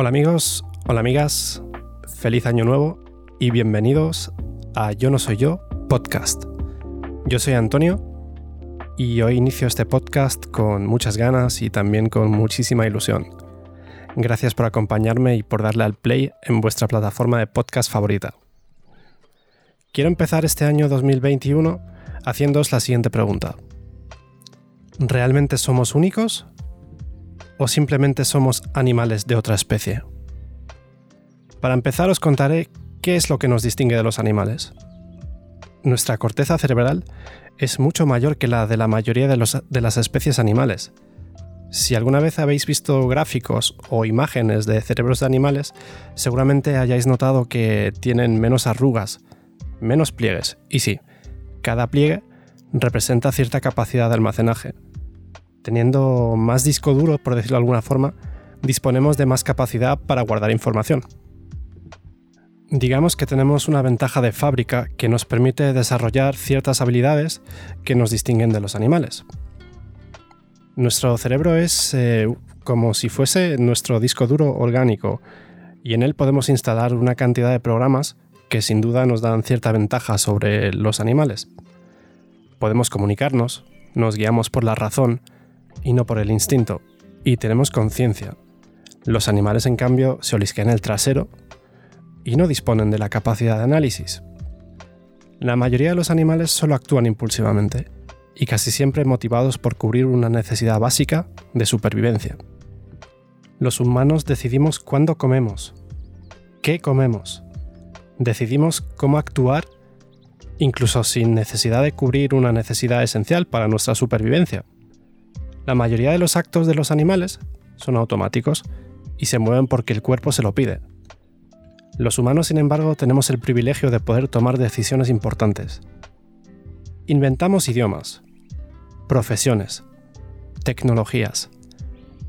Hola amigos, hola amigas, feliz año nuevo y bienvenidos a Yo no soy yo podcast. Yo soy Antonio y hoy inicio este podcast con muchas ganas y también con muchísima ilusión. Gracias por acompañarme y por darle al play en vuestra plataforma de podcast favorita. Quiero empezar este año 2021 haciéndoos la siguiente pregunta. ¿Realmente somos únicos o simplemente somos animales de otra especie? Para empezar os contaré qué es lo que nos distingue de los animales. Nuestra corteza cerebral es mucho mayor que la de la mayoría de, de, las especies animales. Si alguna vez habéis visto gráficos o imágenes de cerebros de animales, seguramente hayáis notado que tienen menos arrugas, menos pliegues. Y sí, cada pliegue representa cierta capacidad de almacenaje, Teniendo más disco duro, por decirlo de alguna forma, disponemos de más capacidad para guardar información. Digamos que tenemos una ventaja de fábrica que nos permite desarrollar ciertas habilidades que nos distinguen de los animales. Nuestro cerebro es eh, como si fuese nuestro disco duro orgánico y en él podemos instalar una cantidad de programas que sin duda nos dan cierta ventaja sobre los animales. Podemos comunicarnos, nos guiamos por la razón y no por el instinto, y tenemos conciencia. Los animales, en cambio, se olisquean el trasero y no disponen de la capacidad de análisis. La mayoría de los animales solo actúan impulsivamente y casi siempre motivados por cubrir una necesidad básica de supervivencia. Los humanos decidimos cuándo comemos, qué comemos, decidimos cómo actuar incluso sin necesidad de cubrir una necesidad esencial para nuestra supervivencia. La mayoría de los actos de los animales son automáticos y se mueven porque el cuerpo se lo pide. Los humanos, sin embargo, tenemos el privilegio de poder tomar decisiones importantes. Inventamos idiomas, profesiones, tecnologías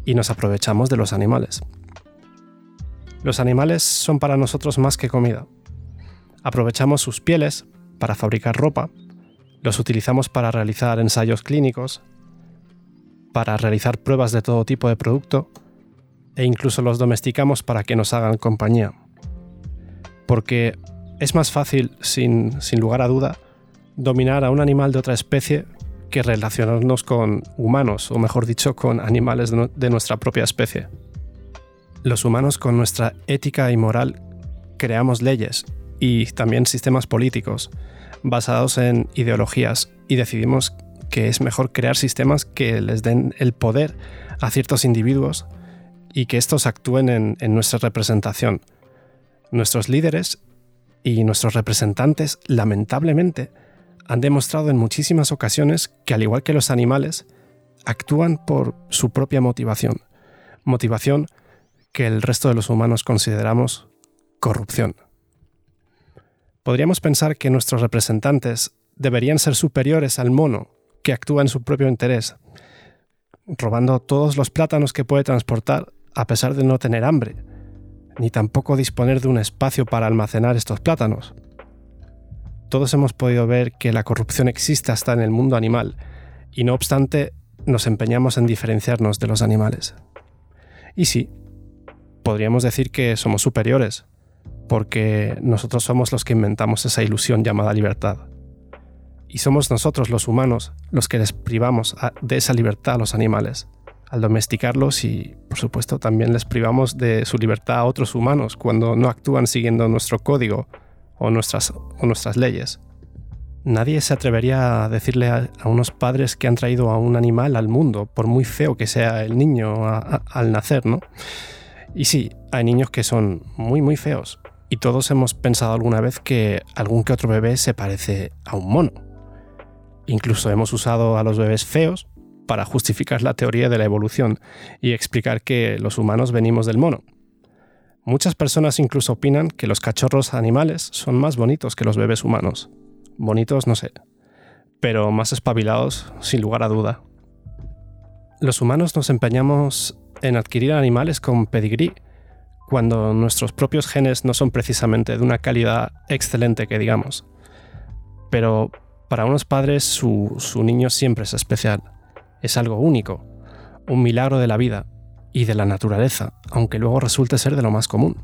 y nos aprovechamos de los animales. Los animales son para nosotros más que comida. Aprovechamos sus pieles para fabricar ropa, los utilizamos para realizar ensayos clínicos, para realizar pruebas de todo tipo de producto e incluso los domesticamos para que nos hagan compañía. Porque es más fácil, sin, lugar a duda, dominar a un animal de otra especie que relacionarnos con humanos, o mejor dicho, con animales de nuestra propia especie. Los humanos con nuestra ética y moral creamos leyes y también sistemas políticos basados en ideologías y decidimos que es mejor crear sistemas que les den el poder a ciertos individuos y que estos actúen en, nuestra representación. Nuestros líderes y nuestros representantes, lamentablemente, han demostrado en muchísimas ocasiones que, al igual que los animales, actúan por su propia motivación. Motivación que el resto de los humanos consideramos corrupción. Podríamos pensar que nuestros representantes deberían ser superiores al mono que actúa en su propio interés, robando todos los plátanos que puede transportar a pesar de no tener hambre, ni tampoco disponer de un espacio para almacenar estos plátanos. Todos hemos podido ver que la corrupción existe hasta en el mundo animal, y no obstante nos empeñamos en diferenciarnos de los animales. Y sí, podríamos decir que somos superiores, porque nosotros somos los que inventamos esa ilusión llamada libertad. Y somos nosotros los humanos los que les privamos de esa libertad a los animales, al domesticarlos y, por supuesto, también les privamos de su libertad a otros humanos cuando no actúan siguiendo nuestro código o nuestras, o nuestras leyes. Nadie se atrevería a decirle a, unos padres que han traído a un animal al mundo, por muy feo que sea el niño al nacer, ¿no? Y sí, hay niños que son muy, muy feos. Y todos hemos pensado alguna vez que algún que otro bebé se parece a un mono. Incluso hemos usado a los bebés feos para justificar la teoría de la evolución y explicar que los humanos venimos del mono. Muchas personas incluso opinan que los cachorros animales son más bonitos que los bebés humanos. Bonitos no sé, pero más espabilados sin lugar a duda. Los humanos nos empeñamos en adquirir animales con pedigrí, cuando nuestros propios genes no son precisamente de una calidad excelente que digamos. Pero para unos padres su, niño siempre es especial, es algo único, un milagro de la vida, y de la naturaleza, aunque luego resulte ser de lo más común.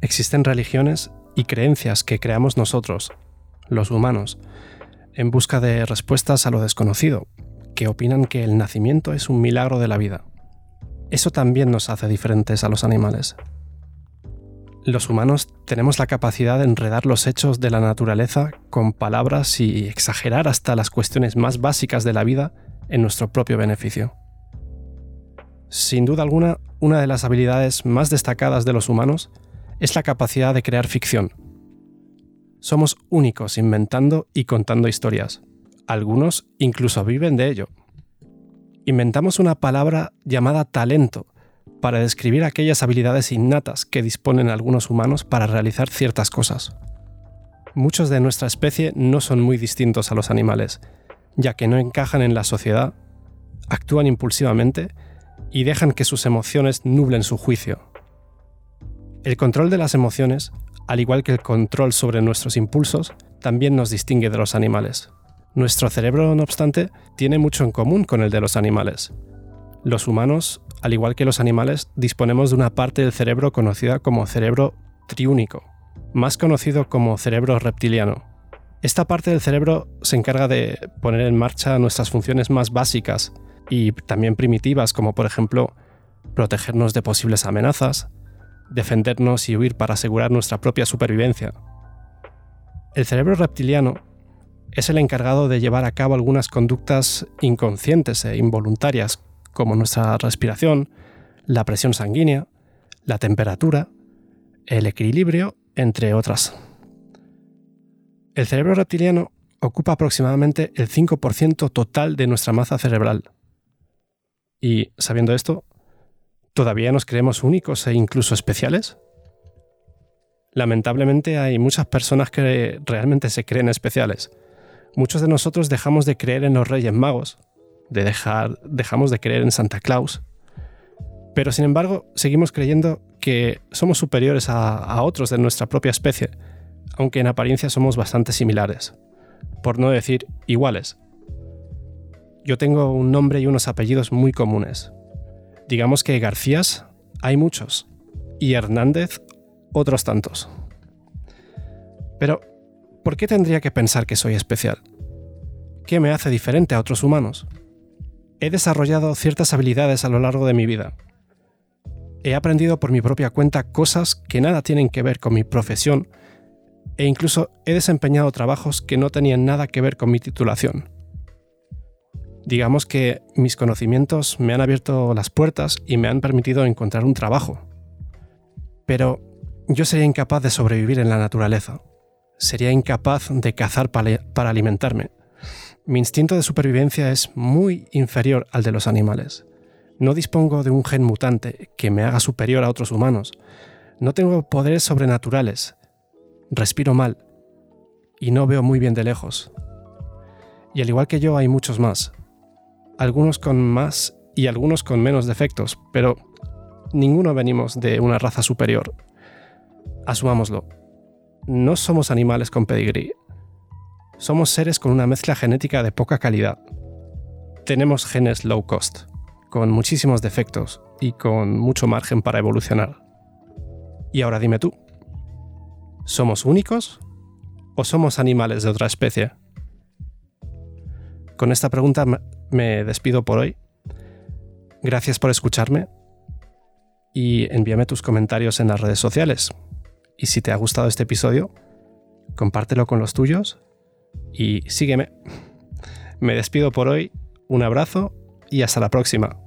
Existen religiones y creencias que creamos nosotros, los humanos, en busca de respuestas a lo desconocido, que opinan que el nacimiento es un milagro de la vida. Eso también nos hace diferentes a los animales. Los humanos tenemos la capacidad de enredar los hechos de la naturaleza con palabras y exagerar hasta las cuestiones más básicas de la vida en nuestro propio beneficio. Sin duda alguna, una de las habilidades más destacadas de los humanos es la capacidad de crear ficción. Somos únicos inventando y contando historias. Algunos incluso viven de ello. Inventamos una palabra llamada talento para describir aquellas habilidades innatas que disponen algunos humanos para realizar ciertas cosas. Muchos de nuestra especie no son muy distintos a los animales, ya que no encajan en la sociedad, actúan impulsivamente y dejan que sus emociones nublen su juicio. El control de las emociones, al igual que el control sobre nuestros impulsos, también nos distingue de los animales. Nuestro cerebro, no obstante, tiene mucho en común con el de los animales. Los humanos al igual que los animales, disponemos de una parte del cerebro conocida como cerebro triúnico, más conocido como cerebro reptiliano. Esta parte del cerebro se encarga de poner en marcha nuestras funciones más básicas y también primitivas, como por ejemplo protegernos de posibles amenazas, defendernos y huir para asegurar nuestra propia supervivencia. El cerebro reptiliano es el encargado de llevar a cabo algunas conductas inconscientes e involuntarias como nuestra respiración, la presión sanguínea, la temperatura, el equilibrio, entre otras. El cerebro reptiliano ocupa aproximadamente el 5% total de nuestra masa cerebral. Y, sabiendo esto, ¿todavía nos creemos únicos e incluso especiales? Lamentablemente hay muchas personas que realmente se creen especiales. Muchos de nosotros dejamos de creer en los Reyes Magos, de dejar, dejamos de creer en Santa Claus. Pero sin embargo, seguimos creyendo que somos superiores a, otros de nuestra propia especie, aunque en apariencia somos bastante similares, por no decir iguales. Yo tengo un nombre y unos apellidos muy comunes. Digamos que Garcías hay muchos y Hernández otros tantos. Pero, ¿por qué tendría que pensar que soy especial? ¿Qué me hace diferente a otros humanos? He desarrollado ciertas habilidades a lo largo de mi vida. He aprendido por mi propia cuenta cosas que nada tienen que ver con mi profesión e incluso he desempeñado trabajos que no tenían nada que ver con mi titulación. Digamos que mis conocimientos me han abierto las puertas y me han permitido encontrar un trabajo. Pero yo sería incapaz de sobrevivir en la naturaleza. Sería incapaz de cazar para alimentarme mi instinto de supervivencia es muy inferior al de los animales. No dispongo de un gen mutante que me haga superior a otros humanos. No tengo poderes sobrenaturales. Respiro mal. Y no veo muy bien de lejos. Y al igual que yo hay muchos más. Algunos con más y algunos con menos defectos, pero ninguno venimos de una raza superior. Asumámoslo. No somos animales con pedigrí somos seres con una mezcla genética de poca calidad. Tenemos genes low cost, con muchísimos defectos y con mucho margen para evolucionar. Y ahora dime tú, ¿somos únicos o somos animales de otra especie? Con esta pregunta me despido por hoy. Gracias por escucharme y envíame tus comentarios en las redes sociales. Y si te ha gustado este episodio, compártelo con los tuyos y sígueme. Me despido por hoy, un abrazo y hasta la próxima.